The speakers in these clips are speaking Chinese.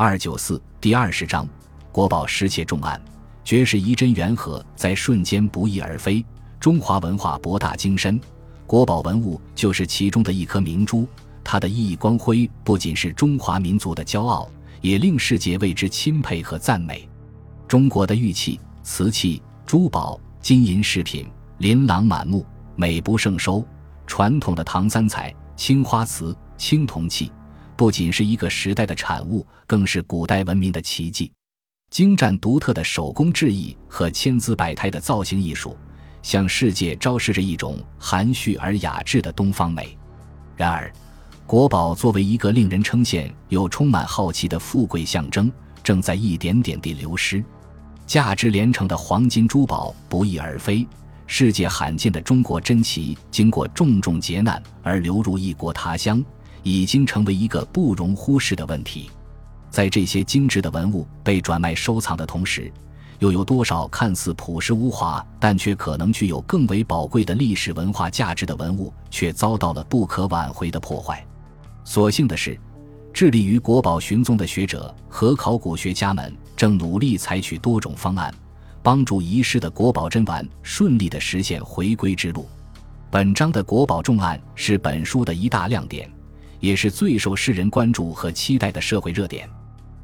二九四第二十章，国宝失窃重案，绝世遗珍缘何在瞬间不翼而飞？中华文化博大精深，国宝文物就是其中的一颗明珠。它的熠熠光辉不仅是中华民族的骄傲，也令世界为之钦佩和赞美。中国的玉器、瓷器、珠宝、金银饰品琳琅满目，美不胜收。传统的唐三彩、青花瓷、青铜器。不仅是一个时代的产物，更是古代文明的奇迹。精湛独特的手工制艺和千姿百态的造型艺术，向世界昭示着一种含蓄而雅致的东方美。然而，国宝作为一个令人称羡又充满好奇的富贵象征，正在一点点地流失。价值连城的黄金珠宝不翼而飞，世界罕见的中国珍奇经过重重劫难而流入异国他乡。已经成为一个不容忽视的问题。在这些精致的文物被转卖收藏的同时，又有多少看似朴实无华，但却可能具有更为宝贵的历史文化价值的文物，却遭到了不可挽回的破坏？所幸的是，致力于国宝寻踪的学者和考古学家们正努力采取多种方案，帮助遗失的国宝珍玩顺利地实现回归之路。本章的国宝重案是本书的一大亮点。也是最受世人关注和期待的社会热点。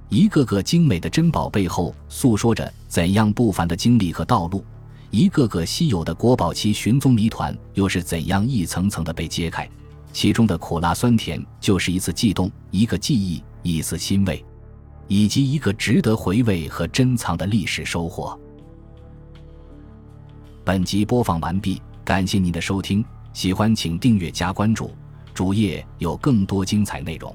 一个个精美的珍宝背后，诉说着怎样不凡的经历和道路；一个个稀有的国宝期寻踪谜团，又是怎样一层层的被揭开。其中的苦辣酸甜，就是一次悸动，一个记忆，一丝欣慰，以及一个值得回味和珍藏的历史收获。本集播放完毕，感谢您的收听，喜欢请订阅加关注。主页有更多精彩内容。